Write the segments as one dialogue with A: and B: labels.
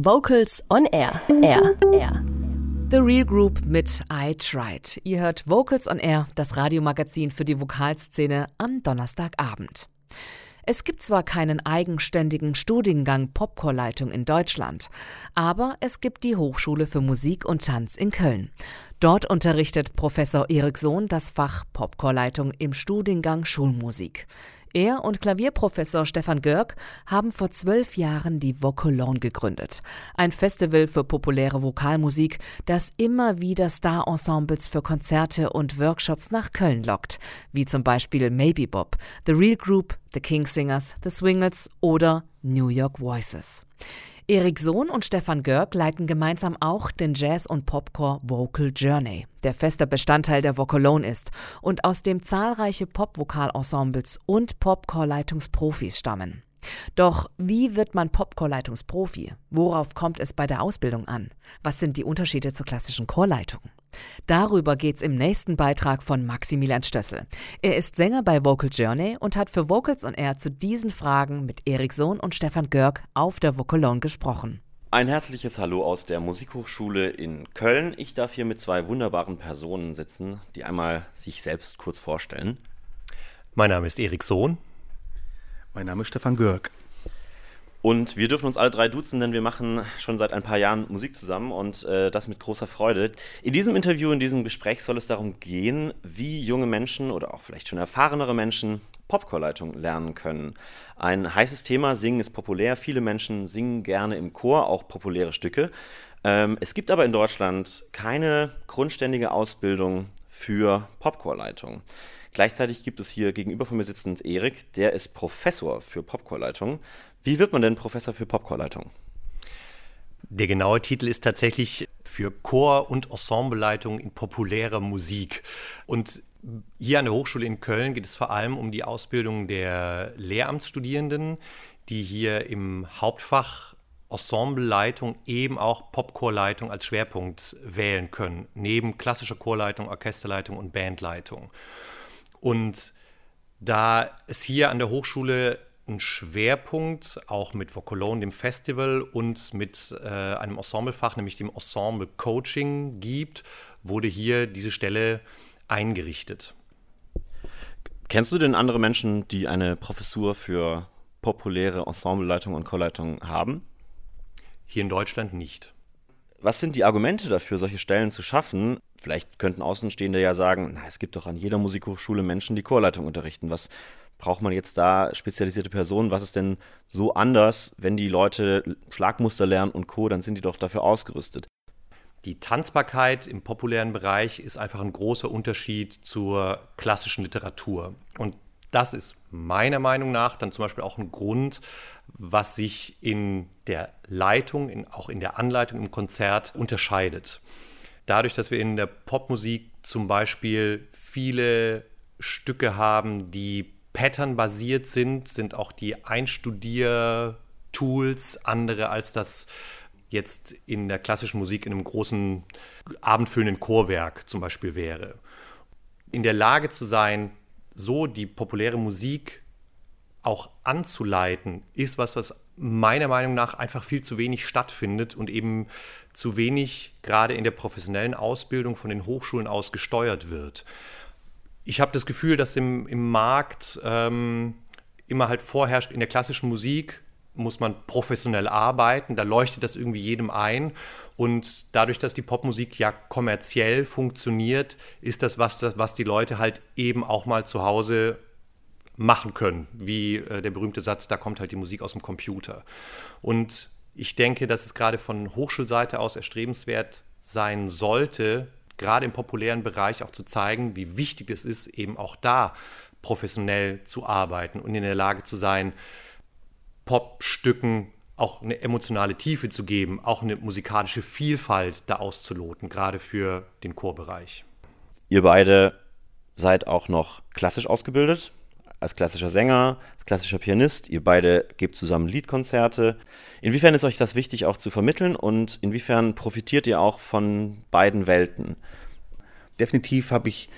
A: Vocals on Air. Air. Air.
B: The Real Group mit I Tried. Ihr hört Vocals on Air, das Radiomagazin für die Vokalszene am Donnerstagabend. Es gibt zwar keinen eigenständigen Studiengang Popchorleitung in Deutschland, aber es gibt die Hochschule für Musik und Tanz in Köln. Dort unterrichtet Professor Erik Sohn das Fach Popchorleitung im Studiengang Schulmusik. Er und Klavierprofessor Stefan Görg haben vor zwölf Jahren die Vocolone gegründet. Ein Festival für populäre Vokalmusik, das immer wieder Star-Ensembles für Konzerte und Workshops nach Köln lockt, wie zum Beispiel Maybe Bob, The Real Group, The King Singers, The Swingles oder New York Voices. Erik Sohn und Stefan Görg leiten gemeinsam auch den Jazz- und Popcore Vocal Journey, der fester Bestandteil der Vocalone ist und aus dem zahlreiche Popvokalensembles und Popcore-Leitungsprofis stammen. Doch wie wird man Popcore-Leitungsprofi? Worauf kommt es bei der Ausbildung an? Was sind die Unterschiede zur klassischen Chorleitung? Darüber geht's im nächsten Beitrag von Maximilian Stössel. Er ist Sänger bei Vocal Journey und hat für Vocals on Air zu diesen Fragen mit Erik Sohn und Stefan Görg auf der Vocalone gesprochen.
C: Ein herzliches Hallo aus der Musikhochschule in Köln. Ich darf hier mit zwei wunderbaren Personen sitzen, die einmal sich selbst kurz vorstellen.
D: Mein Name ist Erik Sohn.
E: Mein Name ist Stefan Görg.
C: Und wir dürfen uns alle drei duzen, denn wir machen schon seit ein paar Jahren Musik zusammen und äh, das mit großer Freude. In diesem Interview, in diesem Gespräch soll es darum gehen, wie junge Menschen oder auch vielleicht schon erfahrenere Menschen Popchorleitung lernen können. Ein heißes Thema, Singen ist populär. Viele Menschen singen gerne im Chor, auch populäre Stücke. Ähm, es gibt aber in Deutschland keine grundständige Ausbildung für Popchorleitung. Gleichzeitig gibt es hier gegenüber von mir sitzend Erik, der ist Professor für Popchorleitung. Wie wird man denn Professor für Popchorleitung?
D: Der genaue Titel ist tatsächlich für Chor- und Ensembleleitung in populärer Musik. Und hier an der Hochschule in Köln geht es vor allem um die Ausbildung der Lehramtsstudierenden, die hier im Hauptfach Ensembleleitung eben auch Popchorleitung als Schwerpunkt wählen können, neben klassischer Chorleitung, Orchesterleitung und Bandleitung. Und da es hier an der Hochschule einen Schwerpunkt auch mit Vocolone, dem Festival und mit äh, einem Ensemblefach, nämlich dem Ensemble Coaching gibt, wurde hier diese Stelle eingerichtet.
C: Kennst du denn andere Menschen, die eine Professur für populäre Ensembleleitung und Chorleitung haben?
D: Hier in Deutschland nicht.
C: Was sind die Argumente dafür, solche Stellen zu schaffen? Vielleicht könnten Außenstehende ja sagen, na, es gibt doch an jeder Musikhochschule Menschen, die Chorleitung unterrichten. Was braucht man jetzt da spezialisierte Personen? Was ist denn so anders, wenn die Leute Schlagmuster lernen und Co., dann sind die doch dafür ausgerüstet?
D: Die Tanzbarkeit im populären Bereich ist einfach ein großer Unterschied zur klassischen Literatur. Und das ist meiner Meinung nach dann zum Beispiel auch ein Grund, was sich in der Leitung, in, auch in der Anleitung im Konzert unterscheidet. Dadurch, dass wir in der Popmusik zum Beispiel viele Stücke haben, die patternbasiert sind, sind auch die Einstudier-Tools andere als das jetzt in der klassischen Musik in einem großen abendfüllenden Chorwerk zum Beispiel wäre. In der Lage zu sein, so die populäre Musik auch anzuleiten, ist was, was meiner Meinung nach einfach viel zu wenig stattfindet und eben zu wenig gerade in der professionellen Ausbildung von den Hochschulen aus gesteuert wird. Ich habe das Gefühl, dass im, im Markt ähm, immer halt vorherrscht, in der klassischen Musik muss man professionell arbeiten, da leuchtet das irgendwie jedem ein. Und dadurch, dass die Popmusik ja kommerziell funktioniert, ist das was, das, was die Leute halt eben auch mal zu Hause machen können. Wie äh, der berühmte Satz, da kommt halt die Musik aus dem Computer. Und ich denke, dass es gerade von Hochschulseite aus erstrebenswert sein sollte, gerade im populären Bereich auch zu zeigen, wie wichtig es ist, eben auch da professionell zu arbeiten und in der Lage zu sein, Popstücken auch eine emotionale Tiefe zu geben, auch eine musikalische Vielfalt da auszuloten, gerade für den Chorbereich.
C: Ihr beide seid auch noch klassisch ausgebildet, als klassischer Sänger, als klassischer Pianist. Ihr beide gebt zusammen Liedkonzerte. Inwiefern ist euch das wichtig auch zu vermitteln und inwiefern profitiert ihr auch von beiden Welten?
E: Definitiv habe ich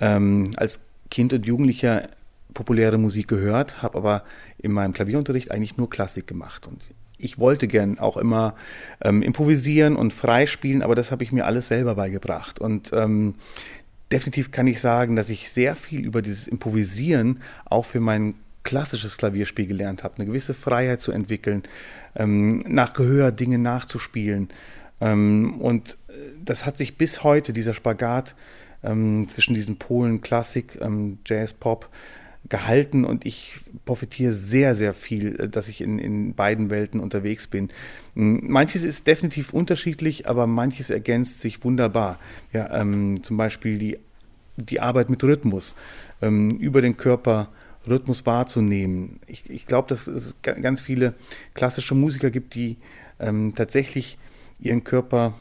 E: ähm, als Kind und Jugendlicher populäre Musik gehört, habe aber in meinem Klavierunterricht eigentlich nur Klassik gemacht. Und ich wollte gern auch immer ähm, improvisieren und freispielen, aber das habe ich mir alles selber beigebracht. Und ähm, definitiv kann ich sagen, dass ich sehr viel über dieses Improvisieren auch für mein klassisches Klavierspiel gelernt habe, eine gewisse Freiheit zu entwickeln, ähm, nach Gehör Dinge nachzuspielen. Ähm, und äh, das hat sich bis heute, dieser Spagat ähm, zwischen diesen Polen Klassik, Jazz, Pop, gehalten und ich profitiere sehr, sehr viel, äh, dass ich in, in beiden Welten unterwegs bin. Manches ist definitiv unterschiedlich, aber manches ergänzt sich wunderbar. Ja, ähm, zum Beispiel die, die Arbeit mit Rhythmus, ähm, über den Körper Rhythmus wahrzunehmen. Ich, ich glaube, dass es ganz viele klassische Musiker gibt, die ähm, tatsächlich ihren Körper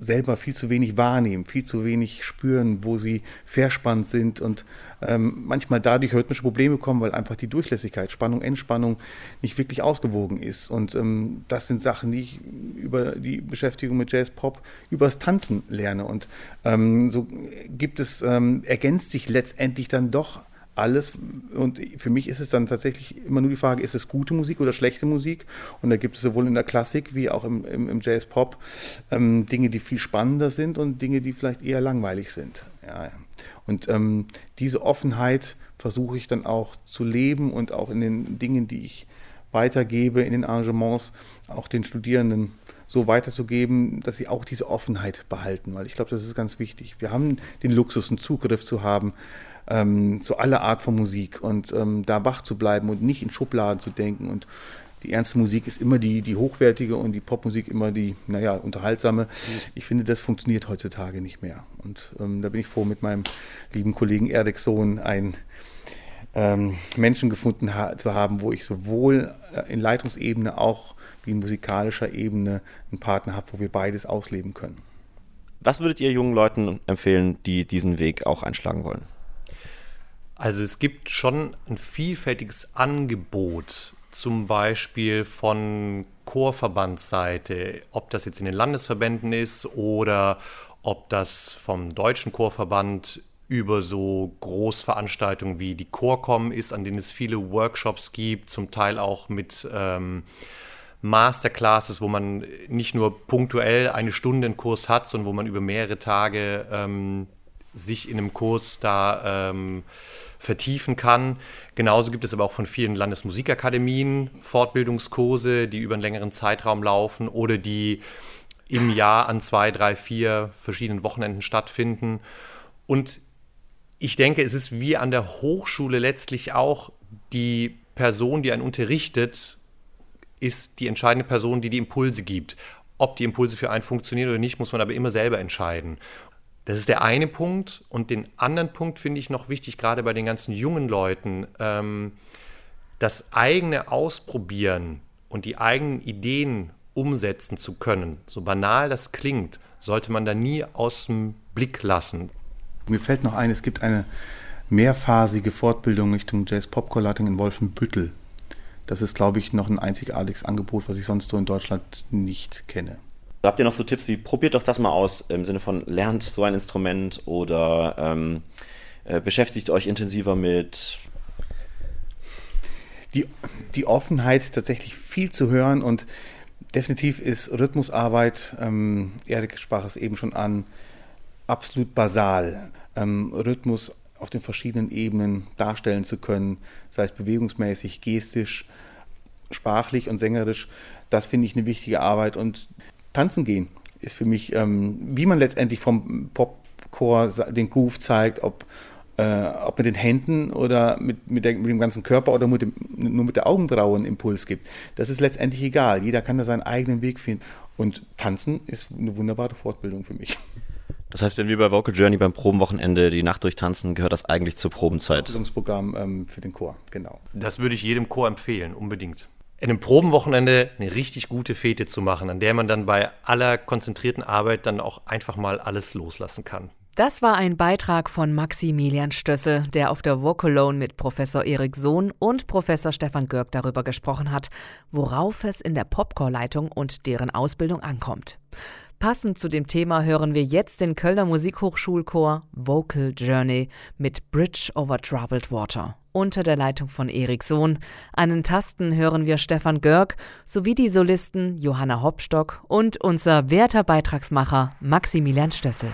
E: selber viel zu wenig wahrnehmen, viel zu wenig spüren, wo sie verspannt sind und ähm, manchmal dadurch rhythmische Probleme kommen, weil einfach die Durchlässigkeit, Spannung, Entspannung nicht wirklich ausgewogen ist. Und ähm, das sind Sachen, die ich über die Beschäftigung mit Jazz Pop übers Tanzen lerne. Und ähm, so gibt es, ähm, ergänzt sich letztendlich dann doch alles. Und für mich ist es dann tatsächlich immer nur die Frage, ist es gute Musik oder schlechte Musik? Und da gibt es sowohl in der Klassik wie auch im, im, im Jazz-Pop ähm, Dinge, die viel spannender sind und Dinge, die vielleicht eher langweilig sind. Ja, Und ähm, diese Offenheit versuche ich dann auch zu leben und auch in den Dingen, die ich weitergebe, in den Arrangements, auch den Studierenden so weiterzugeben, dass sie auch diese Offenheit behalten, weil ich glaube, das ist ganz wichtig. Wir haben den Luxus, einen Zugriff zu haben ähm, zu aller Art von Musik und ähm, da wach zu bleiben und nicht in Schubladen zu denken und die ernste Musik ist immer die, die hochwertige und die Popmusik immer die, naja, unterhaltsame. Ich finde, das funktioniert heutzutage nicht mehr. Und ähm, da bin ich froh, mit meinem lieben Kollegen Erik Sohn einen ähm, Menschen gefunden ha zu haben, wo ich sowohl äh, in Leitungsebene auch wie in musikalischer Ebene einen Partner habe, wo wir beides ausleben können.
C: Was würdet ihr jungen Leuten empfehlen, die diesen Weg auch einschlagen wollen?
D: Also es gibt schon ein vielfältiges Angebot, zum Beispiel von Chorverbandsseite, ob das jetzt in den Landesverbänden ist oder ob das vom Deutschen Chorverband über so Großveranstaltungen wie die Chorcom ist, an denen es viele Workshops gibt, zum Teil auch mit ähm, Masterclasses, wo man nicht nur punktuell eine Stunde einen Kurs hat, sondern wo man über mehrere Tage ähm, sich in einem Kurs da ähm, vertiefen kann. Genauso gibt es aber auch von vielen Landesmusikakademien Fortbildungskurse, die über einen längeren Zeitraum laufen oder die im Jahr an zwei, drei, vier verschiedenen Wochenenden stattfinden. Und ich denke, es ist wie an der Hochschule letztlich auch die Person, die einen unterrichtet, ist die entscheidende Person, die die Impulse gibt. Ob die Impulse für einen funktionieren oder nicht, muss man aber immer selber entscheiden. Das ist der eine Punkt. Und den anderen Punkt finde ich noch wichtig, gerade bei den ganzen jungen Leuten, ähm, das eigene Ausprobieren und die eigenen Ideen umsetzen zu können. So banal das klingt, sollte man da nie aus dem Blick lassen.
E: Mir fällt noch ein, es gibt eine mehrphasige Fortbildung Richtung Jazz-Pop-Collating in Wolfenbüttel. Das ist, glaube ich, noch ein einzigartiges Angebot, was ich sonst so in Deutschland nicht kenne.
C: Habt ihr noch so Tipps wie, probiert doch das mal aus, im Sinne von lernt so ein Instrument oder ähm, äh, beschäftigt euch intensiver mit
E: die, die Offenheit, tatsächlich viel zu hören und definitiv ist Rhythmusarbeit, ähm, Erik sprach es eben schon an, absolut basal. Ähm, Rhythmus auf den verschiedenen Ebenen darstellen zu können, sei es bewegungsmäßig, gestisch, sprachlich und sängerisch, das finde ich eine wichtige Arbeit und tanzen gehen ist für mich, ähm, wie man letztendlich vom Popcore den Groove zeigt, ob, äh, ob mit den Händen oder mit, mit, der, mit, dem ganzen Körper oder mit dem, nur mit der Augenbraue einen Impuls gibt. Das ist letztendlich egal. Jeder kann da seinen eigenen Weg finden. Und tanzen ist eine wunderbare Fortbildung für mich.
C: Das heißt, wenn wir bei Vocal Journey beim Probenwochenende die Nacht durchtanzen, gehört das eigentlich zur Probenzeit.
E: Fortbildungsprogramm ähm, für den Chor, genau.
D: Das würde ich jedem Chor empfehlen, unbedingt in einem Probenwochenende eine richtig gute Fete zu machen, an der man dann bei aller konzentrierten Arbeit dann auch einfach mal alles loslassen kann.
B: Das war ein Beitrag von Maximilian Stössel, der auf der Vocalone mit Professor Erik Sohn und Professor Stefan Görg darüber gesprochen hat, worauf es in der Popcore-Leitung und deren Ausbildung ankommt. Passend zu dem Thema hören wir jetzt den Kölner Musikhochschulchor Vocal Journey mit Bridge over Troubled Water unter der Leitung von Erik Sohn. An den Tasten hören wir Stefan Görg sowie die Solisten Johanna Hopstock und unser werter Beitragsmacher Maximilian Stössel.